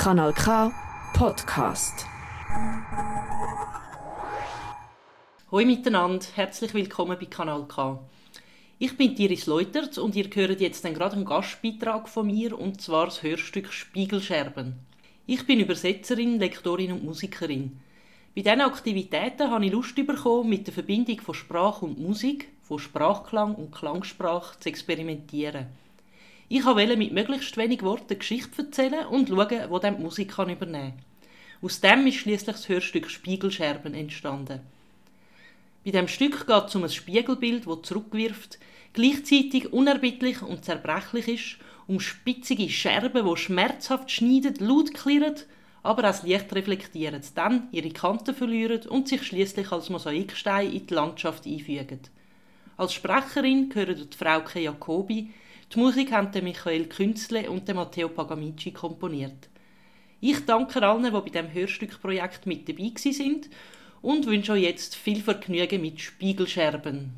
Kanal K Podcast. Hallo miteinander, herzlich willkommen bei Kanal K. Ich bin Iris Leutert und ihr hört jetzt dann gerade einen Gastbeitrag von mir und zwar das Hörstück Spiegelscherben. Ich bin Übersetzerin, Lektorin und Musikerin. Bei diesen Aktivitäten habe ich Lust bekommen, mit der Verbindung von Sprache und Musik, von Sprachklang und Klangsprache zu experimentieren. Ich wollte mit möglichst wenig Worten Geschichte erzählen und schauen, wo dann die Musik übernehmen kann. Aus dem ist schließlich das Hörstück Spiegelscherben entstanden. Bei dem Stück geht es um ein Spiegelbild, das zurückwirft, gleichzeitig unerbittlich und zerbrechlich ist, um spitzige Scherben, die schmerzhaft schneiden, laut klirren, aber das Licht reflektieren, dann ihre Kanten verlieren und sich schließlich als Mosaikstein in die Landschaft einfügen. Als Sprecherin gehören die Frauke Jacobi, die Musik haben Michael Künzle und Matteo Pagamici komponiert. Ich danke allen, die bei diesem Hörstückprojekt mit dabei sind und wünsche euch jetzt viel Vergnügen mit Spiegelscherben.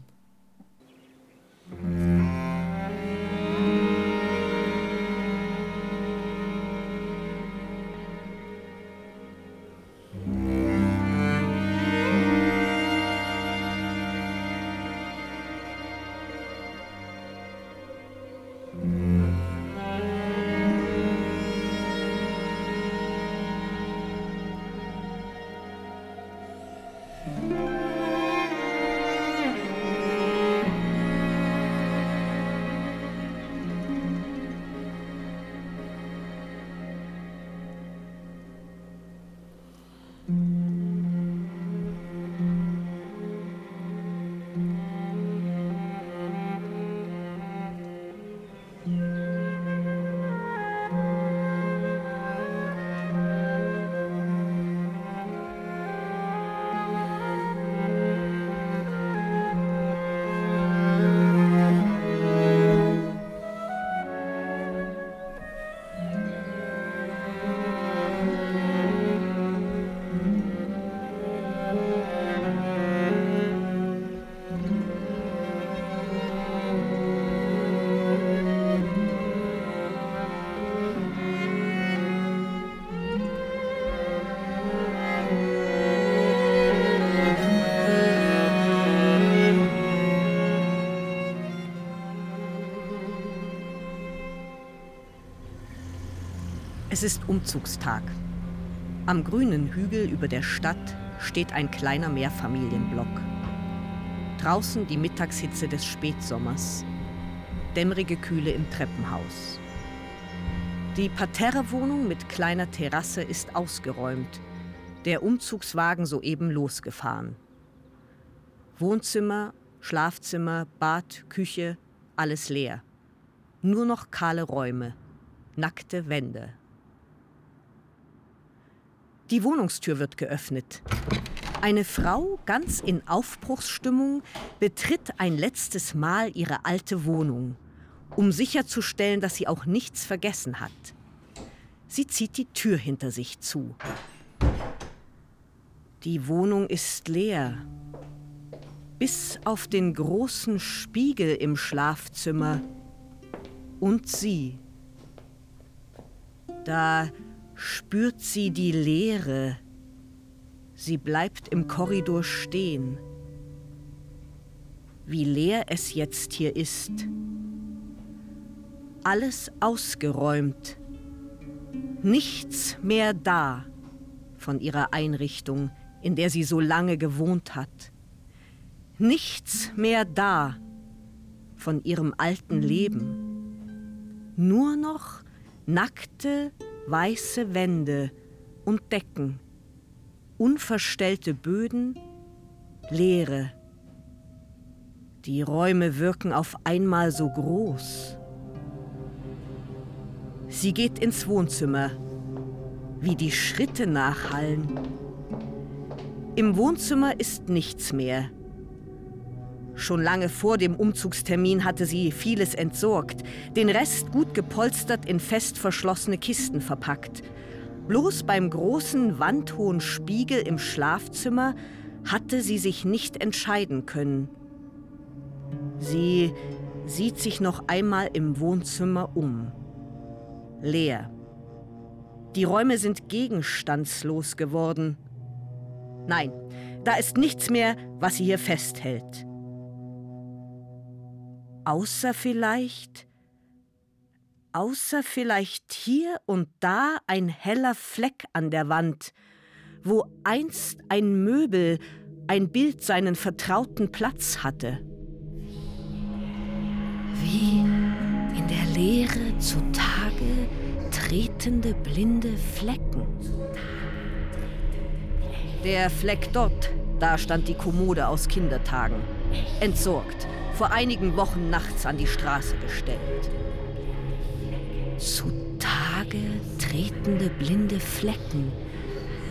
Es ist Umzugstag. Am grünen Hügel über der Stadt steht ein kleiner Mehrfamilienblock. Draußen die Mittagshitze des Spätsommers. Dämmerige Kühle im Treppenhaus. Die Parterrewohnung mit kleiner Terrasse ist ausgeräumt. Der Umzugswagen soeben losgefahren. Wohnzimmer, Schlafzimmer, Bad, Küche, alles leer. Nur noch kahle Räume, nackte Wände. Die Wohnungstür wird geöffnet. Eine Frau, ganz in Aufbruchsstimmung, betritt ein letztes Mal ihre alte Wohnung, um sicherzustellen, dass sie auch nichts vergessen hat. Sie zieht die Tür hinter sich zu. Die Wohnung ist leer. Bis auf den großen Spiegel im Schlafzimmer. Und sie. Da spürt sie die Leere. Sie bleibt im Korridor stehen. Wie leer es jetzt hier ist. Alles ausgeräumt. Nichts mehr da von ihrer Einrichtung, in der sie so lange gewohnt hat. Nichts mehr da von ihrem alten Leben. Nur noch nackte, weiße Wände und Decken, unverstellte Böden, Leere. Die Räume wirken auf einmal so groß. Sie geht ins Wohnzimmer, wie die Schritte nachhallen. Im Wohnzimmer ist nichts mehr. Schon lange vor dem Umzugstermin hatte sie vieles entsorgt, den Rest gut gepolstert in fest verschlossene Kisten verpackt. Bloß beim großen wandhohen Spiegel im Schlafzimmer hatte sie sich nicht entscheiden können. Sie sieht sich noch einmal im Wohnzimmer um. Leer. Die Räume sind gegenstandslos geworden. Nein, da ist nichts mehr, was sie hier festhält. Außer vielleicht, außer vielleicht hier und da ein heller Fleck an der Wand, wo einst ein Möbel, ein Bild seinen vertrauten Platz hatte. Wie in der Leere zutage tretende blinde Flecken. Der Fleck dort, da stand die Kommode aus Kindertagen. Entsorgt, vor einigen Wochen nachts an die Straße gestellt. Zutage tretende blinde Flecken,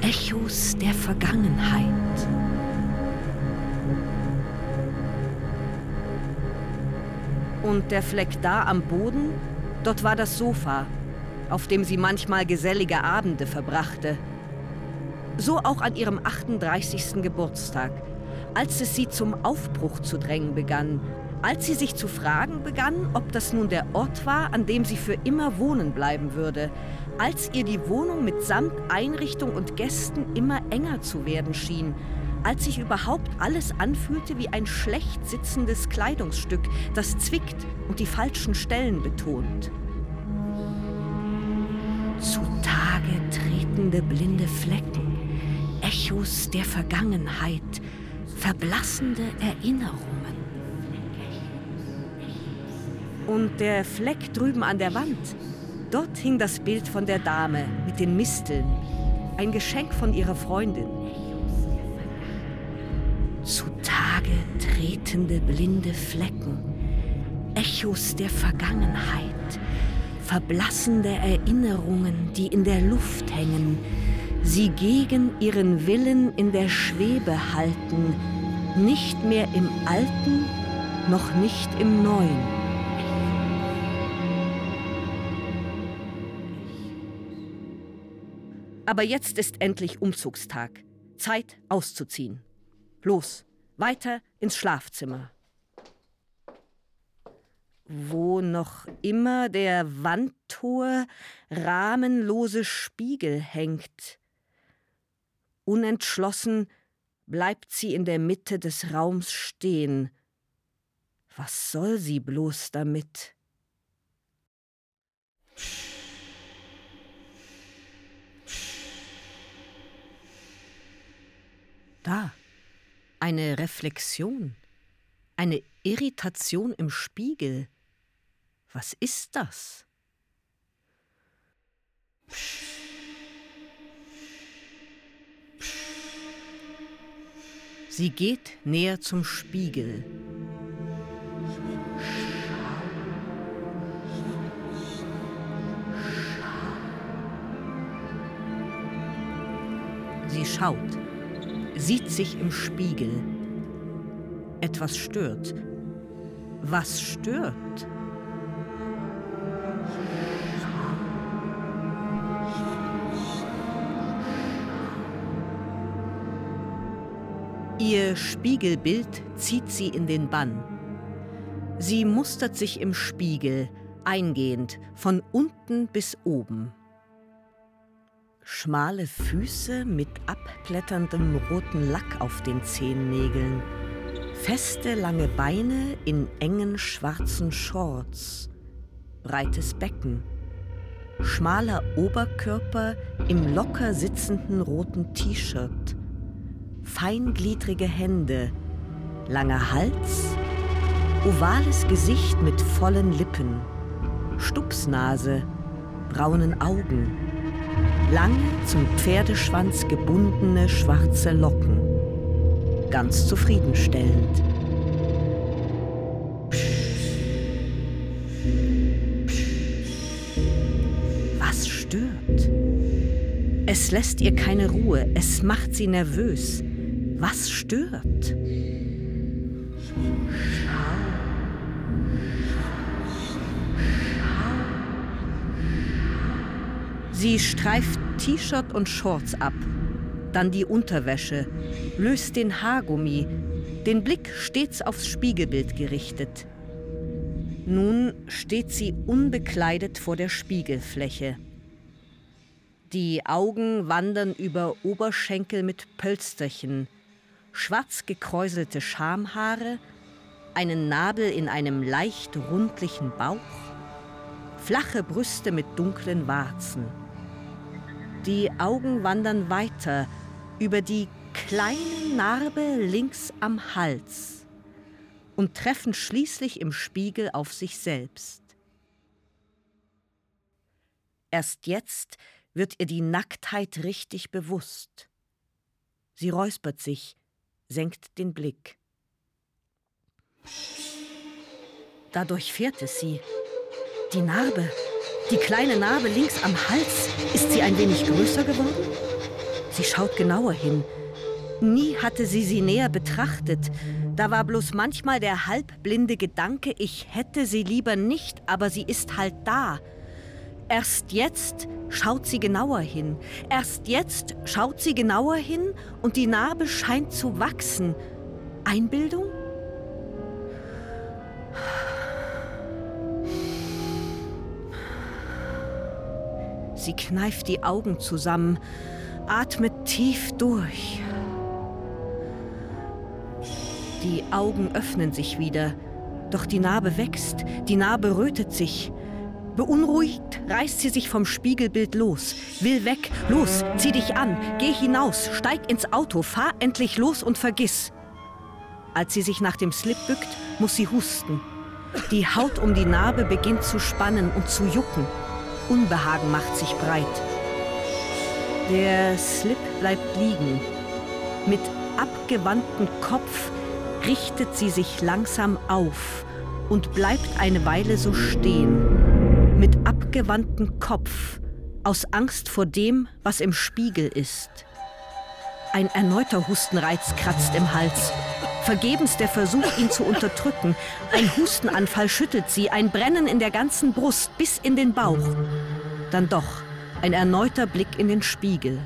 Echos der Vergangenheit. Und der Fleck da am Boden, dort war das Sofa, auf dem sie manchmal gesellige Abende verbrachte. So auch an ihrem 38. Geburtstag, als es sie zum Aufbruch zu drängen begann, als sie sich zu fragen begann, ob das nun der Ort war, an dem sie für immer wohnen bleiben würde, als ihr die Wohnung mitsamt Einrichtung und Gästen immer enger zu werden schien, als sich überhaupt alles anfühlte wie ein schlecht sitzendes Kleidungsstück, das zwickt und die falschen Stellen betont. Zutage tretende blinde Flecken, Echos der Vergangenheit, verblassende Erinnerungen. Und der Fleck drüben an der Wand, dort hing das Bild von der Dame mit den Misteln, ein Geschenk von ihrer Freundin. Zutage tretende blinde Flecken, Echos der Vergangenheit, verblassende Erinnerungen, die in der Luft hängen, sie gegen ihren Willen in der Schwebe halten, nicht mehr im Alten, noch nicht im Neuen. Aber jetzt ist endlich Umzugstag. Zeit auszuziehen. Los, weiter ins Schlafzimmer. Wo noch immer der wandhohe, rahmenlose Spiegel hängt. Unentschlossen bleibt sie in der Mitte des Raums stehen. Was soll sie bloß damit? Da, eine Reflexion, eine Irritation im Spiegel. Was ist das? Sie geht näher zum Spiegel. Sie schaut sieht sich im Spiegel. Etwas stört. Was stört? Ihr Spiegelbild zieht sie in den Bann. Sie mustert sich im Spiegel, eingehend, von unten bis oben. Schmale Füße mit abkletterndem roten Lack auf den Zehennägeln. Feste, lange Beine in engen schwarzen Shorts. Breites Becken. Schmaler Oberkörper im locker sitzenden roten T-Shirt. Feingliedrige Hände. Langer Hals. Ovales Gesicht mit vollen Lippen. Stupsnase. Braunen Augen lange zum Pferdeschwanz gebundene schwarze Locken. Ganz zufriedenstellend. Was stört? Es lässt ihr keine Ruhe, es macht sie nervös. Was stört? Sie streift T-Shirt und Shorts ab, dann die Unterwäsche, löst den Haargummi, den Blick stets aufs Spiegelbild gerichtet. Nun steht sie unbekleidet vor der Spiegelfläche. Die Augen wandern über Oberschenkel mit Pölsterchen, schwarz gekräuselte Schamhaare, einen Nabel in einem leicht rundlichen Bauch, flache Brüste mit dunklen Warzen. Die Augen wandern weiter über die kleine Narbe links am Hals und treffen schließlich im Spiegel auf sich selbst. Erst jetzt wird ihr die Nacktheit richtig bewusst. Sie räuspert sich, senkt den Blick. Da durchfährt es sie. Die Narbe, die kleine Narbe links am Hals, ist sie ein wenig größer geworden? Sie schaut genauer hin. Nie hatte sie sie näher betrachtet. Da war bloß manchmal der halbblinde Gedanke, ich hätte sie lieber nicht, aber sie ist halt da. Erst jetzt schaut sie genauer hin. Erst jetzt schaut sie genauer hin und die Narbe scheint zu wachsen. Einbildung? Sie kneift die Augen zusammen, atmet tief durch. Die Augen öffnen sich wieder, doch die Narbe wächst, die Narbe rötet sich. Beunruhigt reißt sie sich vom Spiegelbild los, will weg, los, zieh dich an, geh hinaus, steig ins Auto, fahr endlich los und vergiss. Als sie sich nach dem Slip bückt, muss sie husten. Die Haut um die Narbe beginnt zu spannen und zu jucken. Unbehagen macht sich breit. Der Slip bleibt liegen. Mit abgewandtem Kopf richtet sie sich langsam auf und bleibt eine Weile so stehen. Mit abgewandtem Kopf, aus Angst vor dem, was im Spiegel ist. Ein erneuter Hustenreiz kratzt im Hals. Vergebens der Versuch, ihn zu unterdrücken. Ein Hustenanfall schüttelt sie, ein Brennen in der ganzen Brust bis in den Bauch. Dann doch ein erneuter Blick in den Spiegel.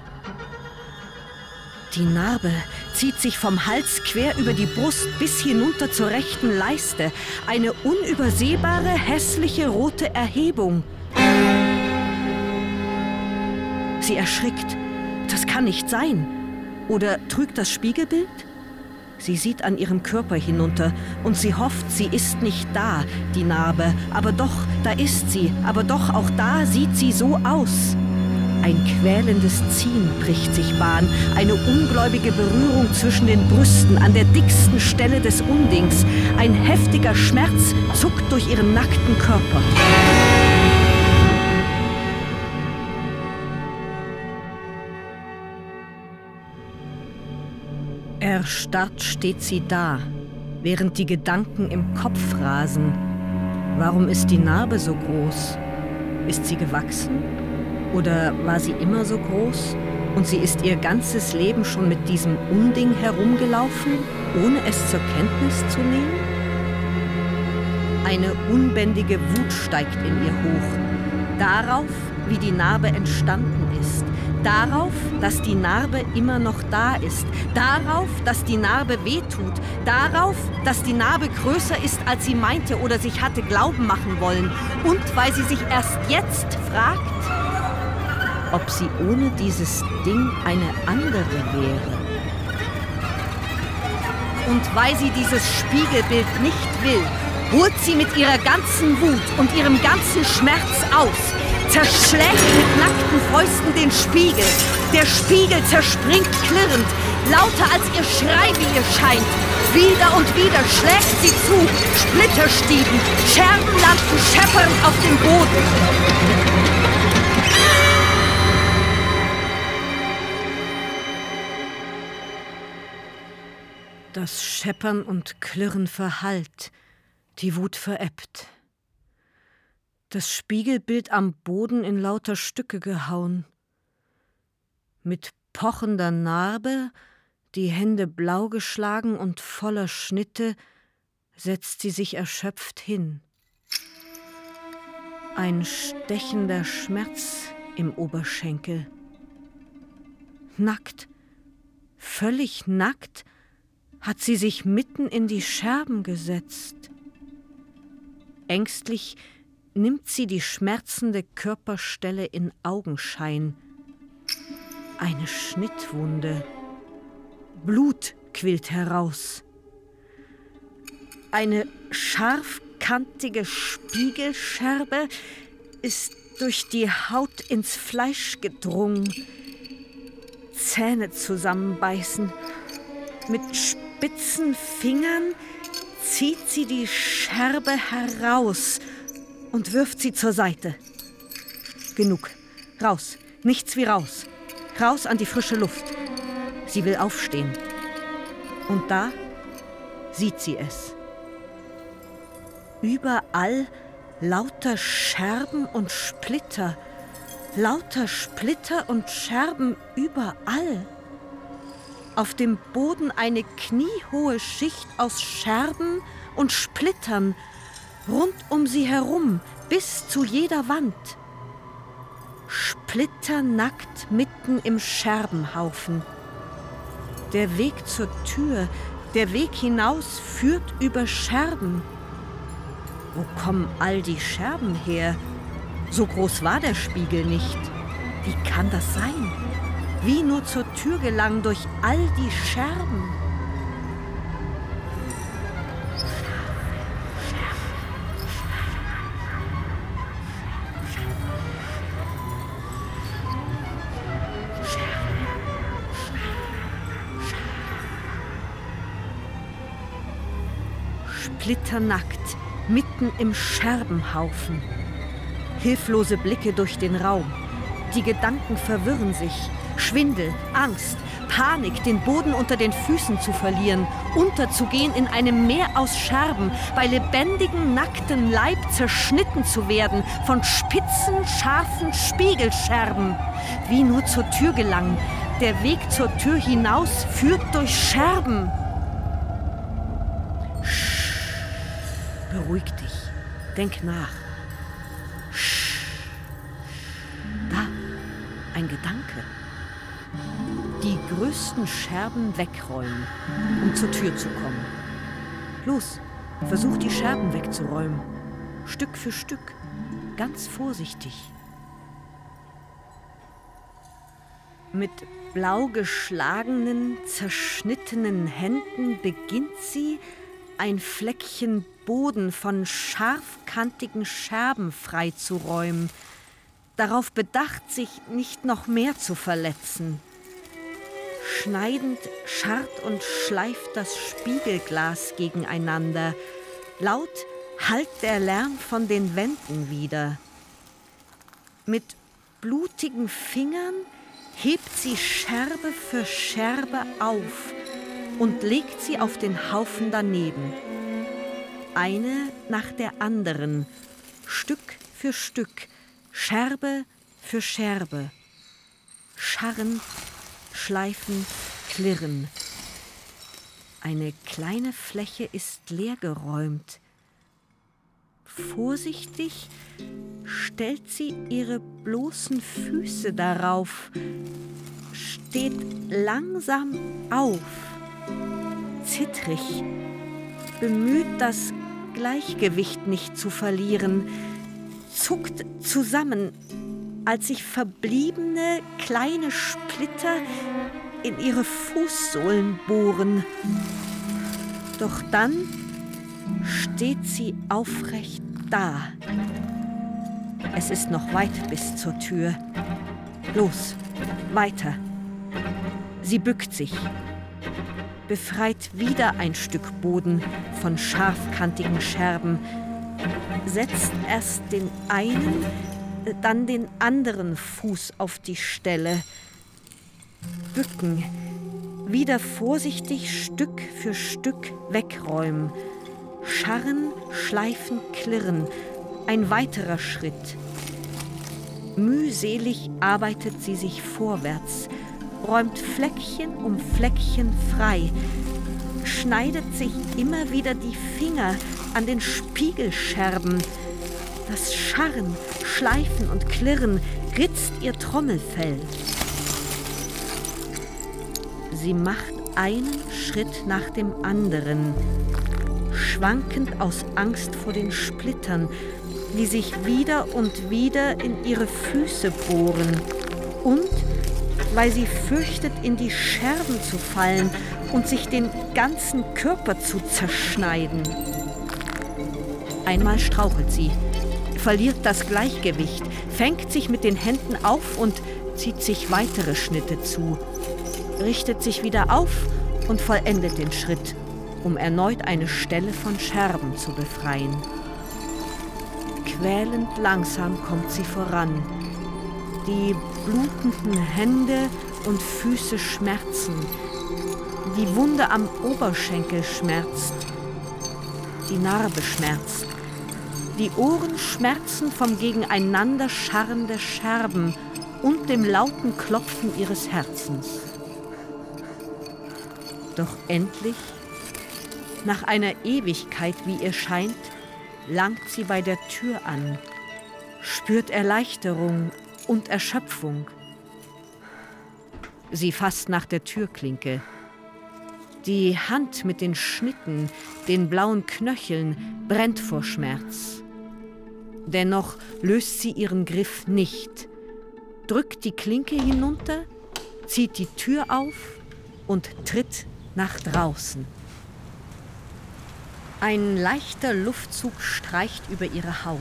Die Narbe zieht sich vom Hals quer über die Brust bis hinunter zur rechten Leiste. Eine unübersehbare, hässliche rote Erhebung. Sie erschrickt. Das kann nicht sein. Oder trügt das Spiegelbild? Sie sieht an ihrem Körper hinunter und sie hofft, sie ist nicht da, die Narbe. Aber doch, da ist sie. Aber doch, auch da sieht sie so aus. Ein quälendes Ziehen bricht sich Bahn, eine ungläubige Berührung zwischen den Brüsten an der dicksten Stelle des Undings. Ein heftiger Schmerz zuckt durch ihren nackten Körper. Erstarrt steht sie da, während die Gedanken im Kopf rasen. Warum ist die Narbe so groß? Ist sie gewachsen? Oder war sie immer so groß und sie ist ihr ganzes Leben schon mit diesem Unding herumgelaufen, ohne es zur Kenntnis zu nehmen? Eine unbändige Wut steigt in ihr hoch. Darauf, wie die Narbe entstanden ist, Darauf, dass die Narbe immer noch da ist. Darauf, dass die Narbe wehtut. Darauf, dass die Narbe größer ist, als sie meinte oder sich hatte glauben machen wollen. Und weil sie sich erst jetzt fragt, ob sie ohne dieses Ding eine andere wäre. Und weil sie dieses Spiegelbild nicht will, holt sie mit ihrer ganzen Wut und ihrem ganzen Schmerz aus zerschlägt mit nackten Fäusten den Spiegel. Der Spiegel zerspringt klirrend, lauter als ihr Schrei, wie ihr scheint. Wieder und wieder schlägt sie zu, Splitterstieben, Scherben landen scheppernd auf dem Boden. Das Scheppern und Klirren verhallt, die Wut verebbt das Spiegelbild am Boden in lauter Stücke gehauen. Mit pochender Narbe, die Hände blau geschlagen und voller Schnitte, setzt sie sich erschöpft hin. Ein stechender Schmerz im Oberschenkel. Nackt, völlig nackt, hat sie sich mitten in die Scherben gesetzt. Ängstlich nimmt sie die schmerzende Körperstelle in Augenschein, Eine Schnittwunde. Blut quillt heraus. Eine scharfkantige Spiegelscherbe ist durch die Haut ins Fleisch gedrungen. Zähne zusammenbeißen. Mit spitzen Fingern zieht sie die Scherbe heraus und wirft sie zur Seite. Genug. Raus. Nichts wie raus. Raus an die frische Luft. Sie will aufstehen. Und da sieht sie es. Überall lauter Scherben und Splitter. Lauter Splitter und Scherben überall. Auf dem Boden eine kniehohe Schicht aus Scherben und Splittern, rund um sie herum, bis zu jeder Wand. Splitternackt mitten im Scherbenhaufen. Der Weg zur Tür, der Weg hinaus führt über Scherben. Wo kommen all die Scherben her? So groß war der Spiegel nicht. Wie kann das sein? Wie nur zur Tür gelangen durch all die Scherben? Splitternackt, mitten im Scherbenhaufen. Hilflose Blicke durch den Raum. Die Gedanken verwirren sich. Schwindel, Angst, Panik, den Boden unter den Füßen zu verlieren, unterzugehen in einem Meer aus Scherben, bei lebendigem, nacktem Leib zerschnitten zu werden von spitzen, scharfen Spiegelscherben. Wie nur zur Tür gelangen. Der Weg zur Tür hinaus führt durch Scherben. Beruhig dich. Denk nach. Da, ein Gedanke. Die größten Scherben wegräumen, um zur Tür zu kommen. Los, versuch die Scherben wegzuräumen. Stück für Stück. Ganz vorsichtig. Mit blau geschlagenen, zerschnittenen Händen beginnt sie, ein Fleckchen Boden von scharfkantigen Scherben freizuräumen, darauf bedacht, sich nicht noch mehr zu verletzen. Schneidend scharrt und schleift das Spiegelglas gegeneinander. Laut hallt der Lärm von den Wänden wieder. Mit blutigen Fingern hebt sie Scherbe für Scherbe auf und legt sie auf den Haufen daneben. Eine nach der anderen, Stück für Stück, Scherbe für Scherbe. Scharren, schleifen, klirren. Eine kleine Fläche ist leergeräumt. Vorsichtig stellt sie ihre bloßen Füße darauf, steht langsam auf, zittrig, bemüht, das Gleichgewicht nicht zu verlieren, zuckt zusammen, als sich verbliebene kleine Splitter in ihre Fußsohlen bohren. Doch dann steht sie aufrecht da. Es ist noch weit bis zur Tür. Los, weiter. Sie bückt sich, befreit wieder ein Stück Boden von scharfkantigen Scherben, setzt erst den einen, dann den anderen Fuß auf die Stelle. Bücken, wieder vorsichtig Stück für Stück wegräumen. Scharren, schleifen, klirren. Ein weiterer Schritt. Mühselig arbeitet sie sich vorwärts, räumt Fleckchen um Fleckchen frei, schneidet sich immer wieder die Finger an den Spiegelscherben. Das Scharren, Schleifen und Klirren ritzt ihr Trommelfell. Sie macht einen Schritt nach dem anderen, schwankend aus Angst vor den Splittern, die sich wieder und wieder in ihre Füße bohren und weil sie fürchtet, in die Scherben zu fallen und sich den ganzen Körper zu zerschneiden. Einmal strauchelt sie, verliert das Gleichgewicht, fängt sich mit den Händen auf und zieht sich weitere Schnitte zu, richtet sich wieder auf und vollendet den Schritt, um erneut eine Stelle von Scherben zu befreien. Quälend langsam kommt sie voran. Die blutenden Hände und Füße schmerzen. Die Wunde am Oberschenkel schmerzt. Die Narbe schmerzt. Die Ohren schmerzen vom Gegeneinander scharren der Scherben und dem lauten Klopfen ihres Herzens. Doch endlich, nach einer Ewigkeit, wie ihr scheint, langt sie bei der Tür an, spürt Erleichterung und Erschöpfung. Sie fasst nach der Türklinke. Die Hand mit den Schnitten, den blauen Knöcheln, brennt vor Schmerz. Dennoch löst sie ihren Griff nicht, drückt die Klinke hinunter, zieht die Tür auf und tritt nach draußen. Ein leichter Luftzug streicht über ihre Haut.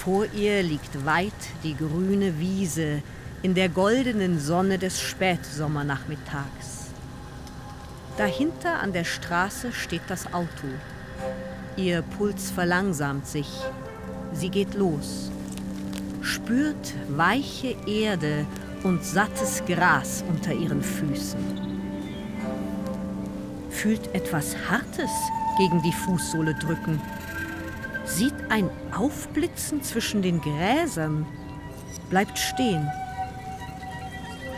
Vor ihr liegt weit die grüne Wiese in der goldenen Sonne des Spätsommernachmittags. Dahinter an der Straße steht das Auto. Ihr Puls verlangsamt sich. Sie geht los. Spürt weiche Erde und sattes Gras unter ihren Füßen fühlt etwas Hartes gegen die Fußsohle drücken, sieht ein Aufblitzen zwischen den Gräsern, bleibt stehen.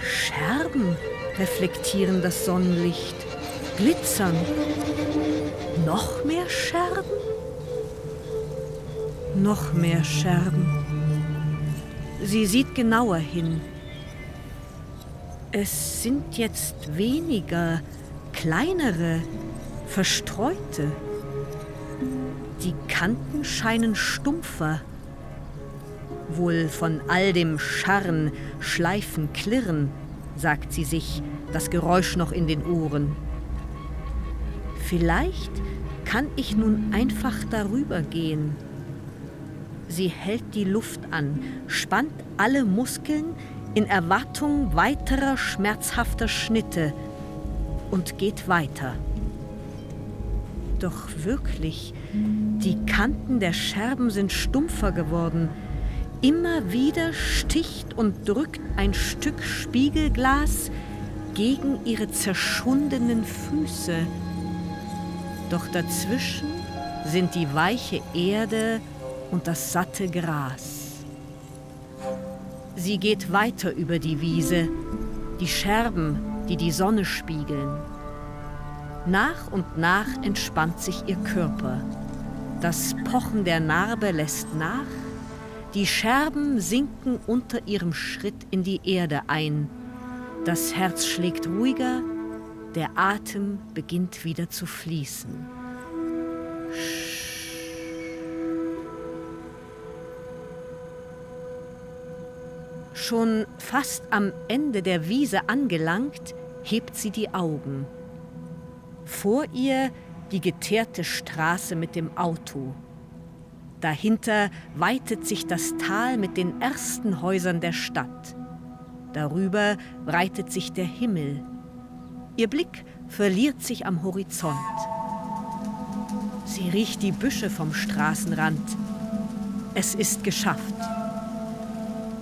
Scherben reflektieren das Sonnenlicht, glitzern. Noch mehr Scherben? Noch mehr Scherben. Sie sieht genauer hin. Es sind jetzt weniger, kleinere, verstreute. Die Kanten scheinen stumpfer. Wohl von all dem Scharren, Schleifen, Klirren, sagt sie sich, das Geräusch noch in den Ohren. Vielleicht kann ich nun einfach darüber gehen. Sie hält die Luft an, spannt alle Muskeln in Erwartung weiterer schmerzhafter Schnitte, und geht weiter. Doch wirklich, die Kanten der Scherben sind stumpfer geworden. Immer wieder sticht und drückt ein Stück Spiegelglas gegen ihre zerschundenen Füße. Doch dazwischen sind die weiche Erde und das satte Gras. Sie geht weiter über die Wiese. Die Scherben die die Sonne spiegeln. Nach und nach entspannt sich ihr Körper. Das Pochen der Narbe lässt nach, die Scherben sinken unter ihrem Schritt in die Erde ein. Das Herz schlägt ruhiger, der Atem beginnt wieder zu fließen. Schon fast am Ende der Wiese angelangt, hebt sie die Augen. Vor ihr die geteerte Straße mit dem Auto. Dahinter weitet sich das Tal mit den ersten Häusern der Stadt. Darüber breitet sich der Himmel. Ihr Blick verliert sich am Horizont. Sie riecht die Büsche vom Straßenrand. Es ist geschafft.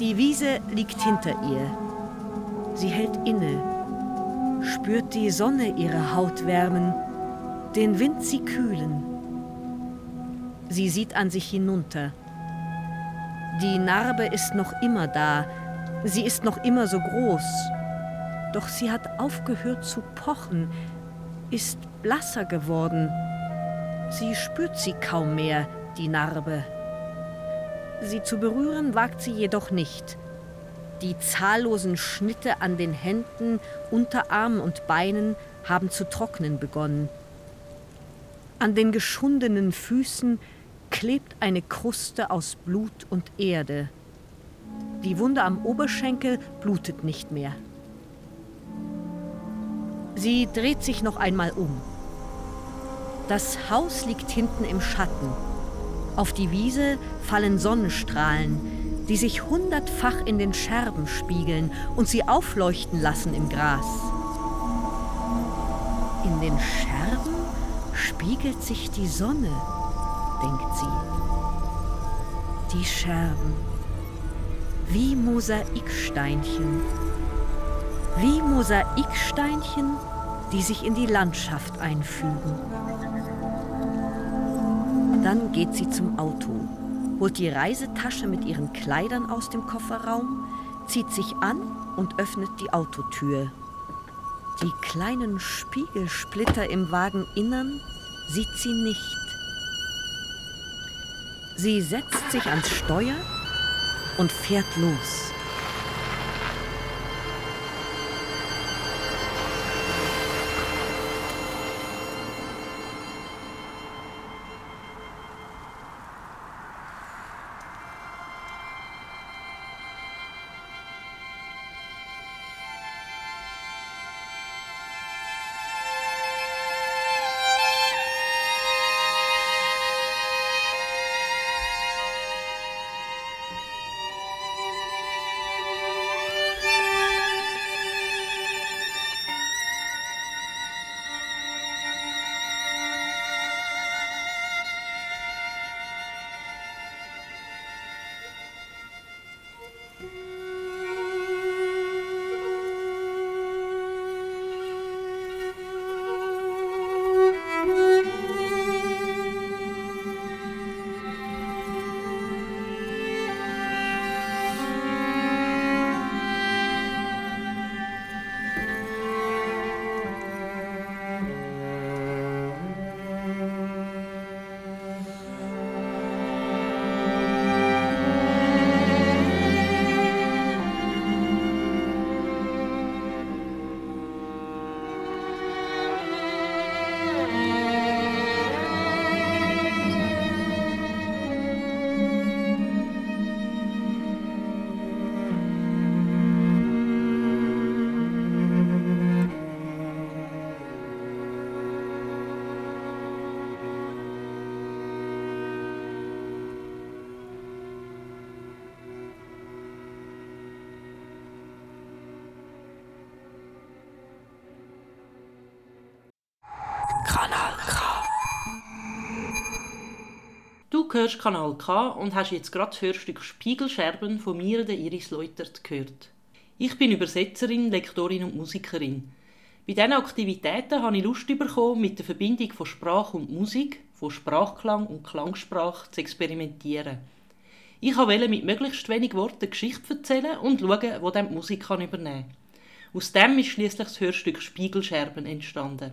Die Wiese liegt hinter ihr. Sie hält inne, spürt die Sonne ihre Haut wärmen, den Wind sie kühlen. Sie sieht an sich hinunter. Die Narbe ist noch immer da, sie ist noch immer so groß. Doch sie hat aufgehört zu pochen, ist blasser geworden. Sie spürt sie kaum mehr, die Narbe. Sie zu berühren wagt sie jedoch nicht. Die zahllosen Schnitte an den Händen, Unterarmen und Beinen haben zu trocknen begonnen. An den geschundenen Füßen klebt eine Kruste aus Blut und Erde. Die Wunde am Oberschenkel blutet nicht mehr. Sie dreht sich noch einmal um. Das Haus liegt hinten im Schatten. Auf die Wiese fallen Sonnenstrahlen, die sich hundertfach in den Scherben spiegeln und sie aufleuchten lassen im Gras. In den Scherben spiegelt sich die Sonne, denkt sie. Die Scherben, wie Mosaiksteinchen, wie Mosaiksteinchen, die sich in die Landschaft einfügen. Dann geht sie zum Auto, holt die Reisetasche mit ihren Kleidern aus dem Kofferraum, zieht sich an und öffnet die Autotür. Die kleinen Spiegelsplitter im Wageninnern sieht sie nicht. Sie setzt sich ans Steuer und fährt los. Hörst Kanal K und hast jetzt gerade das Hörstück Spiegelscherben von mir, der Iris Leutert, gehört. Ich bin Übersetzerin, Lektorin und Musikerin. Bei diesen Aktivitäten habe ich Lust bekommen, mit der Verbindung von Sprache und Musik, von Sprachklang und Klangsprache zu experimentieren. Ich wollte mit möglichst wenig Worten Geschichte erzählen und schauen, wo dann die Musik übernehmen kann. Aus dem ist schließlich das Hörstück Spiegelscherben entstanden.